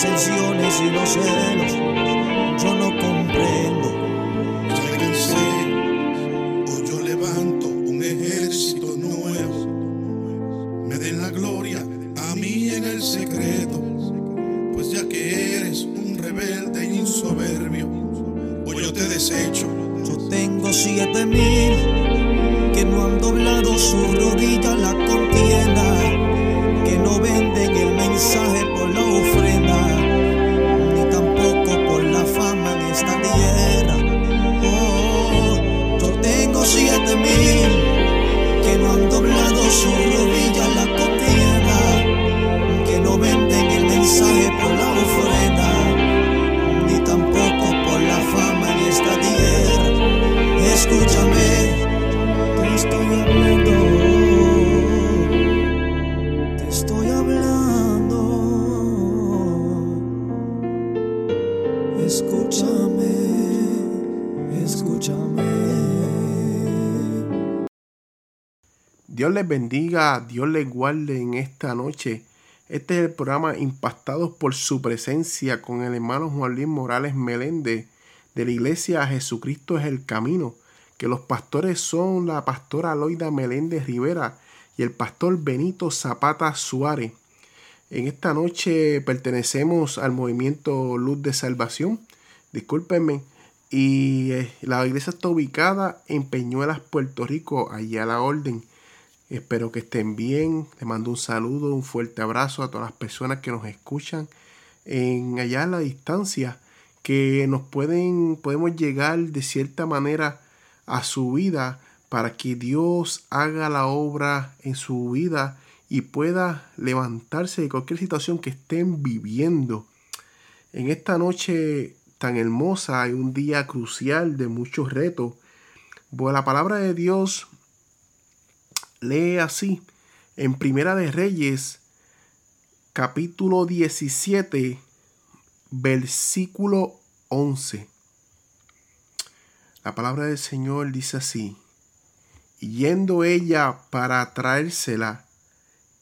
disensiones y los celos. Les bendiga, Dios les guarde en esta noche. Este es el programa Impactados por su presencia con el hermano Juan Luis Morales Meléndez de la iglesia Jesucristo es el Camino, que los pastores son la pastora Loida Meléndez Rivera y el pastor Benito Zapata Suárez. En esta noche pertenecemos al movimiento Luz de Salvación, discúlpenme, y eh, la iglesia está ubicada en Peñuelas, Puerto Rico, allá a la orden. Espero que estén bien. Les mando un saludo, un fuerte abrazo a todas las personas que nos escuchan en allá a la distancia, que nos pueden, podemos llegar de cierta manera a su vida para que Dios haga la obra en su vida y pueda levantarse de cualquier situación que estén viviendo. En esta noche tan hermosa y un día crucial de muchos retos, pues la palabra de Dios lee así en Primera de Reyes, capítulo 17, versículo 11. La palabra del Señor dice así, yendo ella para traérsela,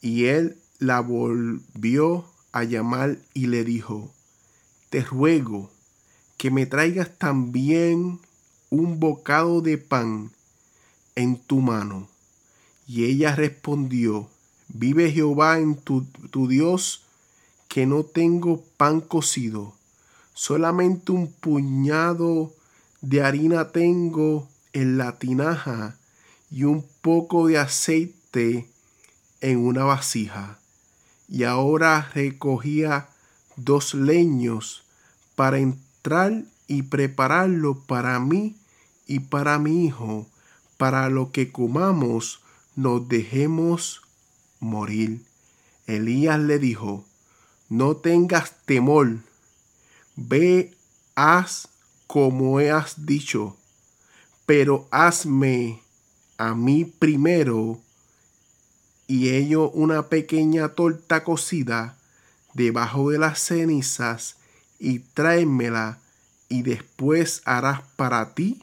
y él la volvió a llamar y le dijo, te ruego que me traigas también un bocado de pan en tu mano. Y ella respondió, vive Jehová en tu, tu, Dios, que no tengo pan cocido, solamente un puñado de harina tengo en la tinaja y un poco de aceite en una vasija. Y ahora recogía dos leños para entrar y prepararlo para mí y para mi hijo, para lo que comamos nos dejemos morir. Elías le dijo, no tengas temor, ve, haz como has dicho, pero hazme a mí primero y ello una pequeña torta cocida debajo de las cenizas y tráemela y después harás para ti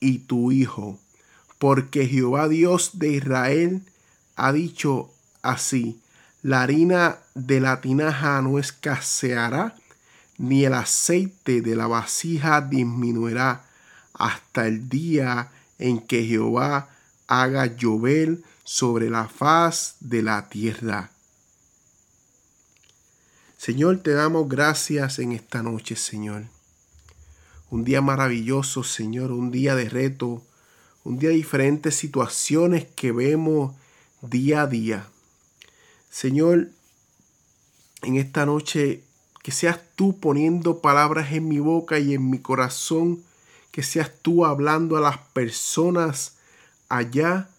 y tu hijo porque Jehová Dios de Israel ha dicho así, la harina de la tinaja no escaseará, ni el aceite de la vasija disminuirá hasta el día en que Jehová haga llover sobre la faz de la tierra. Señor, te damos gracias en esta noche, Señor. Un día maravilloso, Señor, un día de reto, un día diferentes situaciones que vemos día a día. Señor, en esta noche, que seas tú poniendo palabras en mi boca y en mi corazón, que seas tú hablando a las personas allá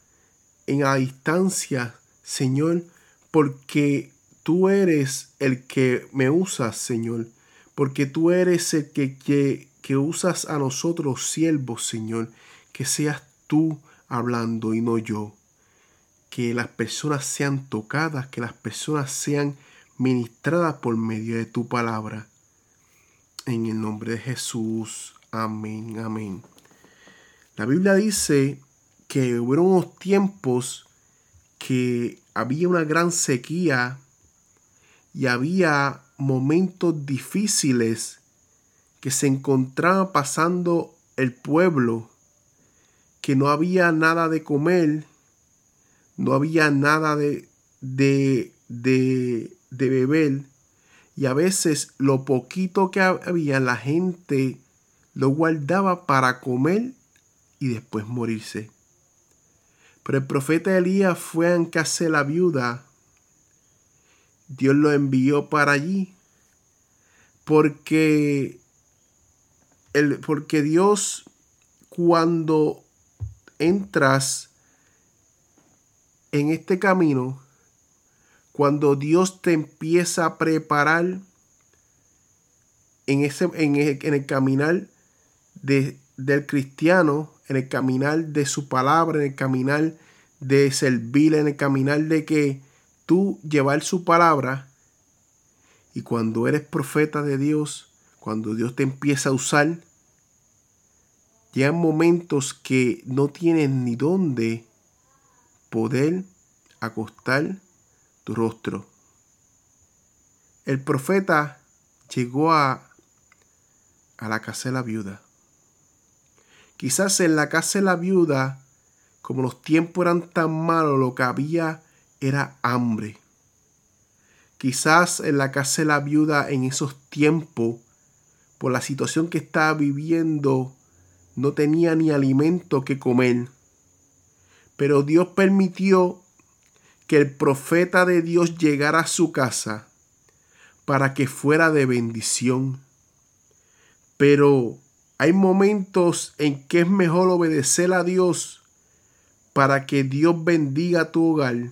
en la distancia, Señor, porque tú eres el que me usas, Señor, porque tú eres el que, que, que usas a nosotros, siervos, Señor, que seas tú hablando y no yo. Que las personas sean tocadas, que las personas sean ministradas por medio de tu palabra. En el nombre de Jesús. Amén, amén. La Biblia dice que hubo unos tiempos que había una gran sequía y había momentos difíciles que se encontraba pasando el pueblo, que no había nada de comer, no había nada de, de, de, beber, y a veces lo poquito que había la gente lo guardaba para comer y después morirse. Pero el profeta Elías fue a de la viuda. Dios lo envió para allí. Porque, el, porque Dios, cuando entras en este camino, cuando Dios te empieza a preparar en, ese, en, el, caminar de, del cristiano, en el caminar de su palabra, en el caminar de servir, en el caminar de que tú llevar su palabra. Y cuando eres profeta de Dios, cuando Dios te empieza a usar, llegan momentos que no tienes ni dónde poder acostar tu rostro. El profeta llegó a, a la casa de la viuda. Quizás en la casa de la viuda, como los tiempos eran tan malos, lo que había era hambre. Quizás en la casa de la viuda en esos tiempos, por la situación que estaba viviendo, no tenía ni alimento que comer. Pero Dios permitió que el profeta de Dios llegara a su casa para que fuera de bendición. Pero hay momentos en que es mejor obedecer a Dios para que Dios bendiga tu hogar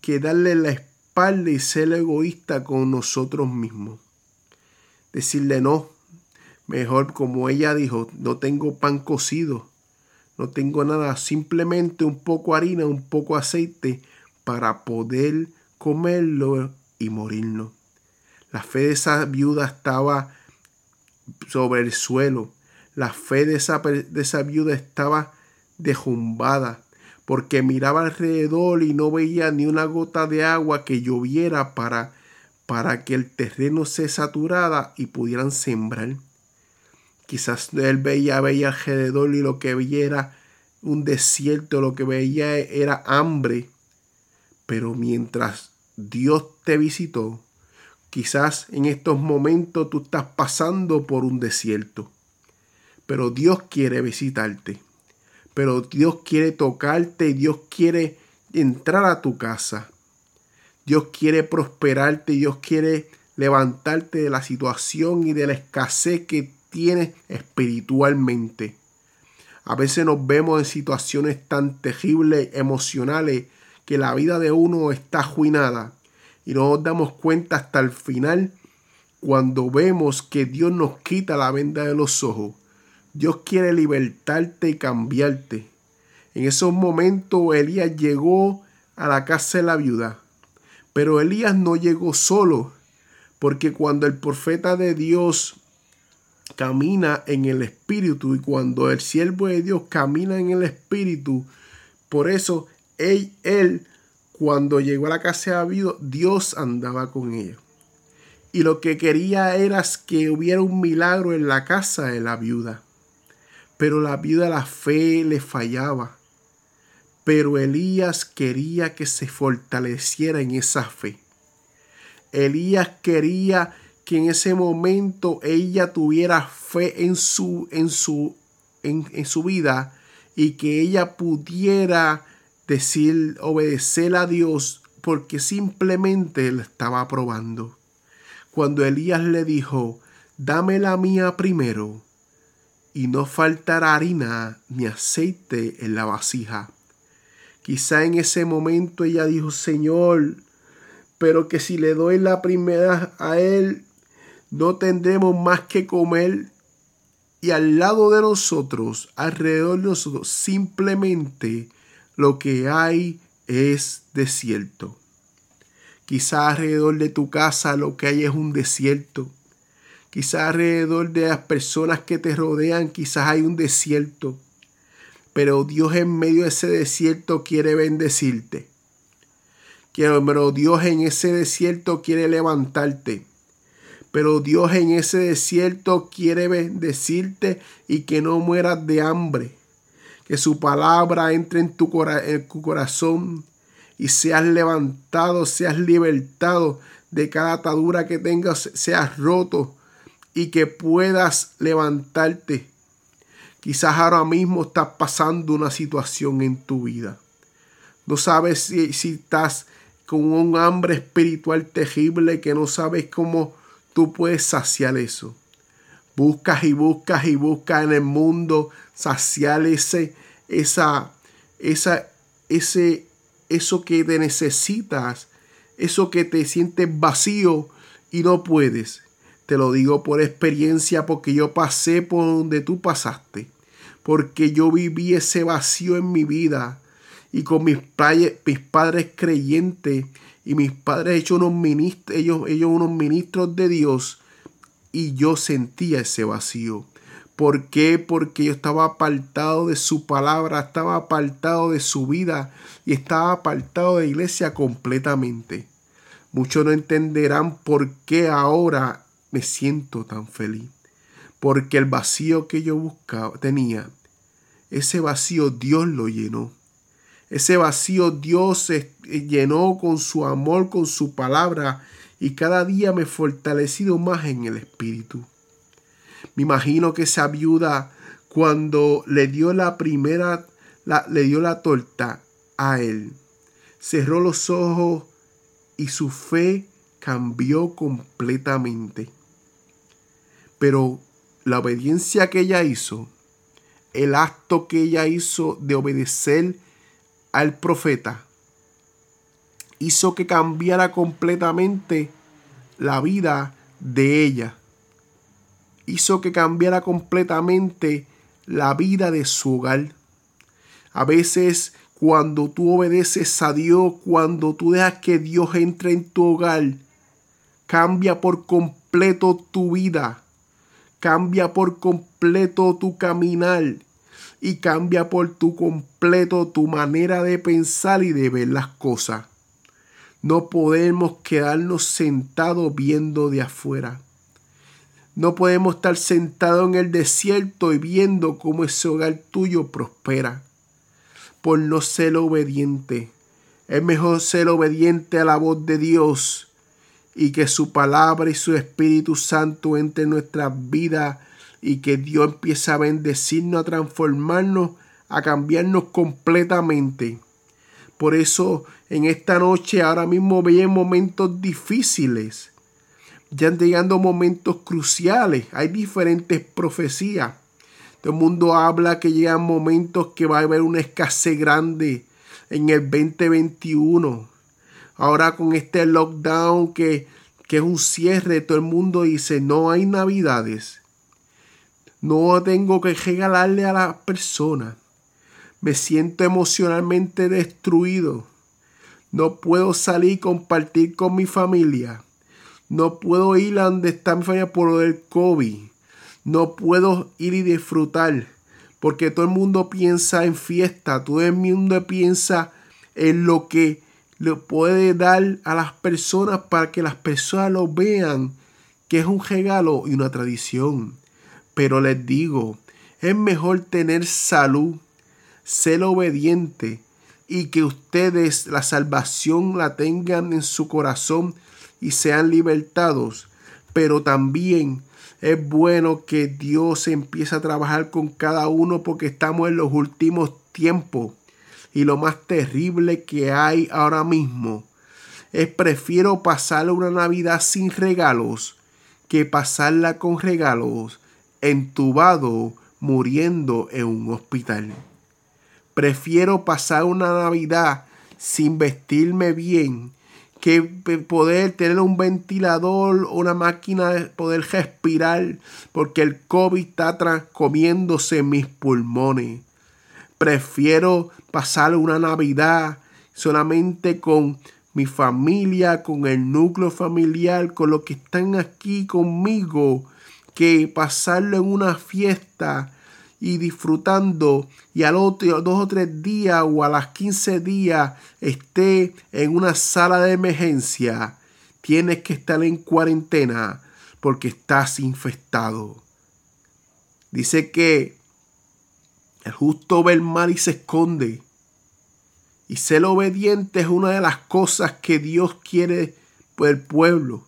que darle la espalda y ser egoísta con nosotros mismos. Decirle no, mejor como ella dijo, no tengo pan cocido, no tengo nada, simplemente un poco harina, un poco aceite para poder comerlo y morirnos. La fe de esa viuda estaba sobre el suelo. La fe de esa, de esa viuda estaba dejumbada porque miraba alrededor y no veía ni una gota de agua que lloviera para, para que el terreno se saturara y pudieran sembrar. Quizás él veía, veía alrededor y lo que veía era un desierto, lo que veía era hambre. Pero mientras Dios te visitó, Quizás en estos momentos tú estás pasando por un desierto, pero Dios quiere visitarte, pero Dios quiere tocarte y Dios quiere entrar a tu casa. Dios quiere prosperarte, Dios quiere levantarte de la situación y de la escasez que tienes espiritualmente. A veces nos vemos en situaciones tan terribles, emocionales, que la vida de uno está arruinada y no nos damos cuenta hasta el final cuando vemos que Dios nos quita la venda de los ojos. Dios quiere libertarte y cambiarte. En esos momentos Elías llegó a la casa de la viuda. Pero Elías no llegó solo, porque cuando el profeta de Dios camina en el Espíritu y cuando el siervo de Dios camina en el Espíritu, por eso él, él cuando llegó a la casa de Dios andaba con ella. Y lo que quería era que hubiera un milagro en la casa de la viuda. Pero la viuda la fe le fallaba. Pero Elías quería que se fortaleciera en esa fe. Elías quería que en ese momento ella tuviera fe en su, en su, en, en su vida y que ella pudiera decir, obedecer a Dios porque simplemente le estaba probando. Cuando Elías le dijo, dame la mía primero, y no faltará harina ni aceite en la vasija. Quizá en ese momento ella dijo, Señor, pero que si le doy la primera a él, no tendremos más que comer. Y al lado de nosotros, alrededor de nosotros, simplemente lo que hay es desierto. Quizá alrededor de tu casa lo que hay es un desierto. Quizá alrededor de las personas que te rodean, quizás hay un desierto. Pero Dios en medio de ese desierto quiere bendecirte. Pero Dios en ese desierto quiere levantarte. Pero Dios en ese desierto quiere bendecirte y que no mueras de hambre. Que su palabra entre en tu, en tu corazón y seas levantado, seas libertado de cada atadura que tengas, seas roto y que puedas levantarte. Quizás ahora mismo estás pasando una situación en tu vida. No sabes si, si estás con un hambre espiritual terrible que no sabes cómo tú puedes saciar eso. Buscas y buscas y buscas en el mundo saciar ese, esa, esa, ese, eso que te necesitas, eso que te sientes vacío y no puedes. Te lo digo por experiencia porque yo pasé por donde tú pasaste. Porque yo viví ese vacío en mi vida. Y con mis, mis padres creyentes y mis padres hechos unos ministros, ellos, ellos unos ministros de Dios. Y yo sentía ese vacío. ¿Por qué? Porque yo estaba apartado de su palabra, estaba apartado de su vida y estaba apartado de iglesia completamente. Muchos no entenderán por qué ahora me siento tan feliz. Porque el vacío que yo buscaba, tenía, ese vacío Dios lo llenó. Ese vacío Dios se llenó con su amor, con su palabra, y cada día me he fortalecido más en el Espíritu. Me imagino que esa viuda, cuando le dio la primera, le dio la torta a él, cerró los ojos y su fe cambió completamente. Pero la obediencia que ella hizo, el acto que ella hizo de obedecer al profeta, hizo que cambiara completamente la vida de ella. Hizo que cambiara completamente la vida de su hogar. A veces cuando tú obedeces a Dios, cuando tú dejas que Dios entre en tu hogar, cambia por completo tu vida cambia por completo tu caminar y cambia por tu completo tu manera de pensar y de ver las cosas. No podemos quedarnos sentados viendo de afuera. No podemos estar sentados en el desierto y viendo cómo ese hogar tuyo prospera. Por no ser obediente. Es mejor ser obediente a la voz de Dios y que su palabra y su Espíritu Santo entre en nuestras vidas y que Dios empiece a bendecirnos, a transformarnos, a cambiarnos completamente. Por eso en esta noche ahora mismo veía momentos difíciles. Ya están llegando momentos cruciales. Hay diferentes profecías. Todo el mundo habla que llegan momentos que va a haber una escasez grande en el 2021 ahora con este lockdown que, que es un cierre, todo el mundo dice, no hay navidades. No tengo que regalarle a las personas. Me siento emocionalmente destruido. No puedo salir y compartir con mi familia. No puedo ir a donde está mi familia por el COVID. No puedo ir y disfrutar. Porque todo el mundo piensa en fiesta. Todo el mundo piensa en lo que le puede dar a las personas para que las personas lo vean que es un regalo y una tradición. Pero les digo, es mejor tener salud, ser obediente y que ustedes la salvación la tengan en su corazón y sean libertados, pero también es bueno que Dios empiece a trabajar con cada uno porque estamos en los últimos tiempos. Y lo más terrible que hay ahora mismo es prefiero pasar una Navidad sin regalos que pasarla con regalos entubado muriendo en un hospital. Prefiero pasar una Navidad sin vestirme bien que poder tener un ventilador o una máquina de poder respirar porque el COVID está comiéndose mis pulmones. Prefiero pasar una Navidad solamente con mi familia, con el núcleo familiar, con los que están aquí conmigo, que pasarlo en una fiesta y disfrutando y al otro dos o tres días o a las 15 días esté en una sala de emergencia, tienes que estar en cuarentena porque estás infectado. Dice que el justo ve el mal y se esconde. Y ser obediente es una de las cosas que Dios quiere por el pueblo.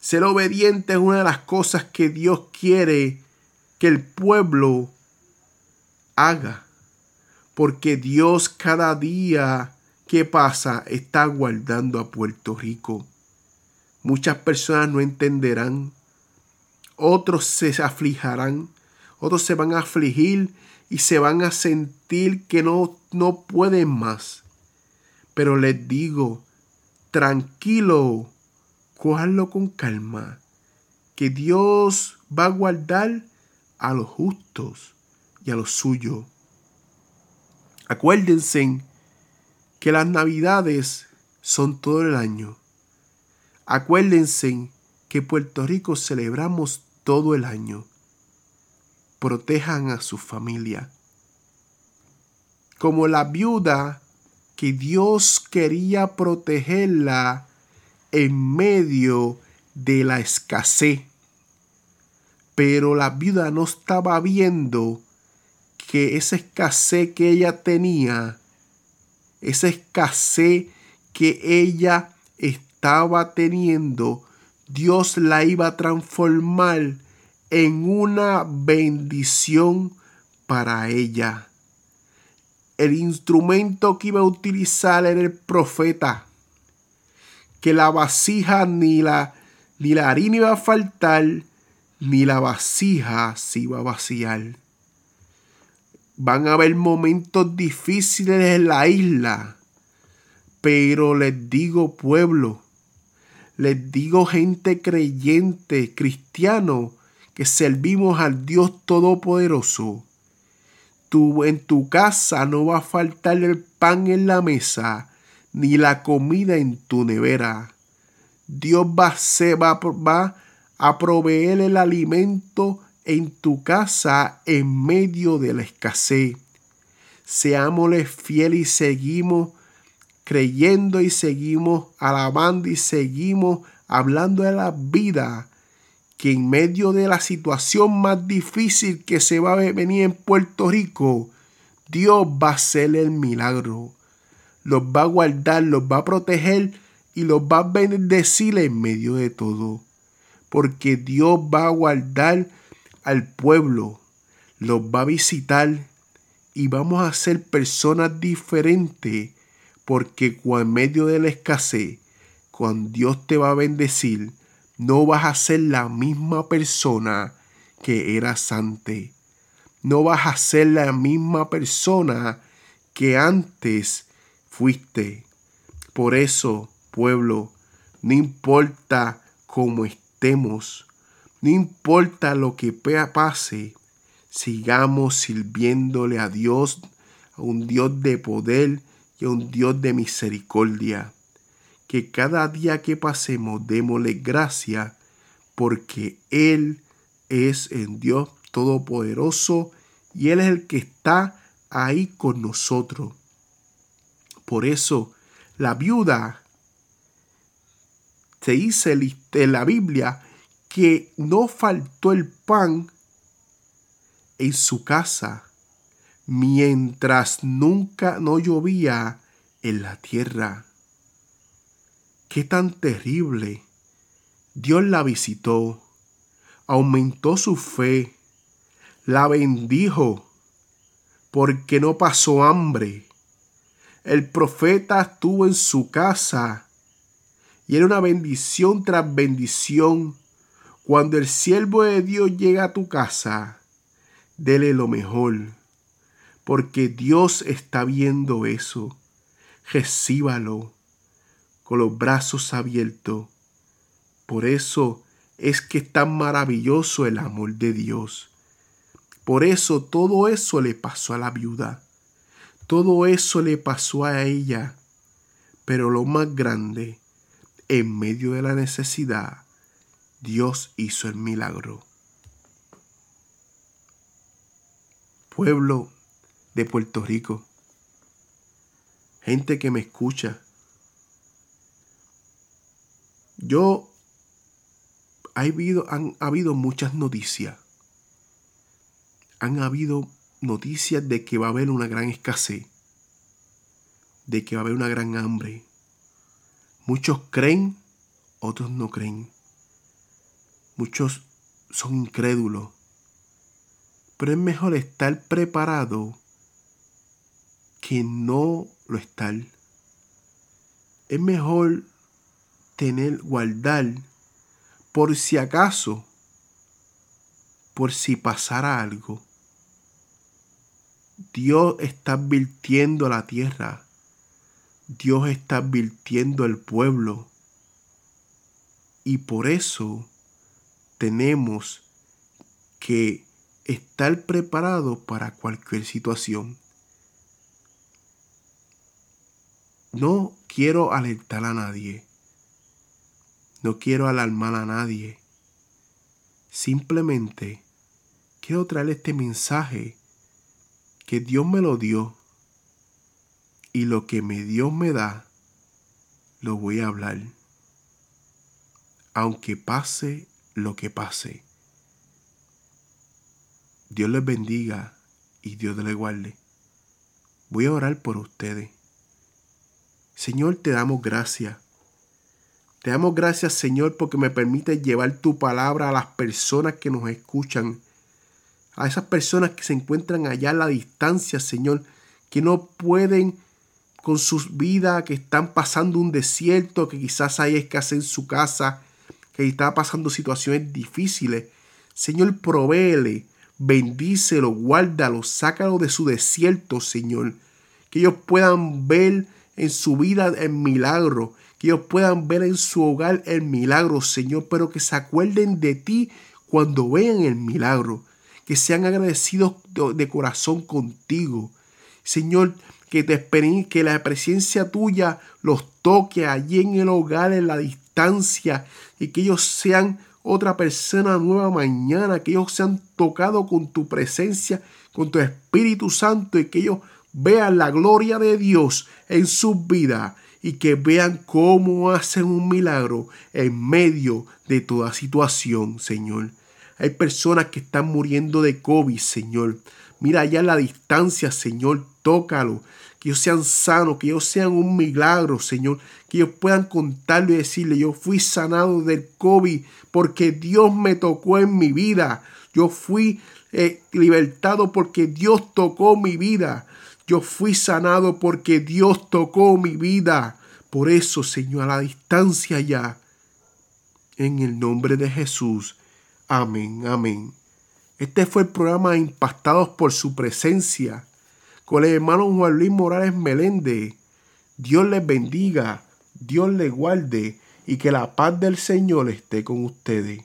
Ser obediente es una de las cosas que Dios quiere que el pueblo haga. Porque Dios cada día que pasa está guardando a Puerto Rico. Muchas personas no entenderán. Otros se aflijarán. Otros se van a afligir y se van a sentir que no, no pueden más. Pero les digo, tranquilo, cójanlo con calma, que Dios va a guardar a los justos y a los suyos. Acuérdense que las navidades son todo el año. Acuérdense que Puerto Rico celebramos todo el año. Protejan a su familia. Como la viuda que Dios quería protegerla en medio de la escasez. Pero la viuda no estaba viendo que esa escasez que ella tenía, esa escasez que ella estaba teniendo, Dios la iba a transformar en una bendición para ella. El instrumento que iba a utilizar era el profeta. Que la vasija ni la, ni la harina iba a faltar, ni la vasija se iba a vaciar. Van a haber momentos difíciles en la isla. Pero les digo pueblo, les digo gente creyente, cristiano, que servimos al Dios Todopoderoso. Tú, en tu casa no va a faltar el pan en la mesa, ni la comida en tu nevera. Dios va, se va, a proveer el alimento en tu casa en medio de la escasez. Seámosle fieles y seguimos creyendo y seguimos alabando y seguimos hablando de la vida que en medio de la situación más difícil que se va a venir en Puerto Rico, Dios va a hacer el milagro. Los va a guardar, los va a proteger y los va a bendecir en medio de todo. Porque Dios va a guardar al pueblo, los va a visitar y vamos a ser personas diferentes porque en medio de la escasez, cuando Dios te va a bendecir, no vas a ser la misma persona que eras antes. No vas a ser la misma persona que antes fuiste. Por eso, pueblo, no importa cómo estemos, no importa lo que pase, sigamos sirviéndole a Dios, a un Dios de poder y a un Dios de misericordia. Que cada día que pasemos démosle gracia porque Él es el Dios Todopoderoso y Él es el que está ahí con nosotros. Por eso la viuda se dice en la Biblia que no faltó el pan en su casa mientras nunca no llovía en la tierra. Qué tan terrible Dios la visitó, aumentó su fe, la bendijo, porque no pasó hambre. El profeta estuvo en su casa y era una bendición tras bendición. Cuando el siervo de Dios llega a tu casa, dele lo mejor, porque Dios está viendo eso. Recíbalo con los brazos abiertos. Por eso es que es tan maravilloso el amor de Dios. Por eso todo eso le pasó a la viuda. Todo eso le pasó a ella. Pero lo más grande, en medio de la necesidad, Dios hizo el milagro. Pueblo de Puerto Rico, gente que me escucha, yo ha han habido muchas noticias. Han habido noticias de que va a haber una gran escasez, de que va a haber una gran hambre. Muchos creen, otros no creen. Muchos son incrédulos. Pero es mejor estar preparado que no lo estar. Es mejor tener, guardar, por si acaso, por si pasara algo. Dios está advirtiendo a la tierra. Dios está advirtiendo al pueblo. Y por eso tenemos que estar preparados para cualquier situación. No quiero alertar a nadie. No quiero alarmar a nadie. Simplemente quiero traer este mensaje que Dios me lo dio y lo que me Dios me da, lo voy a hablar. Aunque pase lo que pase. Dios les bendiga y Dios les guarde. Voy a orar por ustedes. Señor, te damos gracias te damos gracias, Señor, porque me permite llevar tu palabra a las personas que nos escuchan, a esas personas que se encuentran allá a la distancia, Señor, que no pueden con sus vidas, que están pasando un desierto, que quizás hay escasez en su casa, que está pasando situaciones difíciles. Señor, provéele, bendícelo, guárdalo, sácalo de su desierto, Señor. Que ellos puedan ver en su vida el milagro, que ellos puedan ver en su hogar el milagro, Señor, pero que se acuerden de ti cuando vean el milagro, que sean agradecidos de corazón contigo. Señor, que, te, que la presencia tuya los toque allí en el hogar, en la distancia, y que ellos sean otra persona nueva mañana, que ellos sean tocados con tu presencia, con tu Espíritu Santo, y que ellos vean la gloria de Dios en sus vidas y que vean cómo hacen un milagro en medio de toda situación, Señor. Hay personas que están muriendo de COVID, Señor. Mira allá la distancia, Señor, tócalo. Que ellos sean sanos, que ellos sean un milagro, Señor. Que ellos puedan contarlo y decirle, yo fui sanado del COVID porque Dios me tocó en mi vida. Yo fui eh, libertado porque Dios tocó mi vida. Yo fui sanado porque Dios tocó mi vida. Por eso, Señor, a la distancia ya. En el nombre de Jesús. Amén, amén. Este fue el programa Impactados por su presencia con el hermano Juan Luis Morales Meléndez. Dios les bendiga, Dios les guarde y que la paz del Señor esté con ustedes.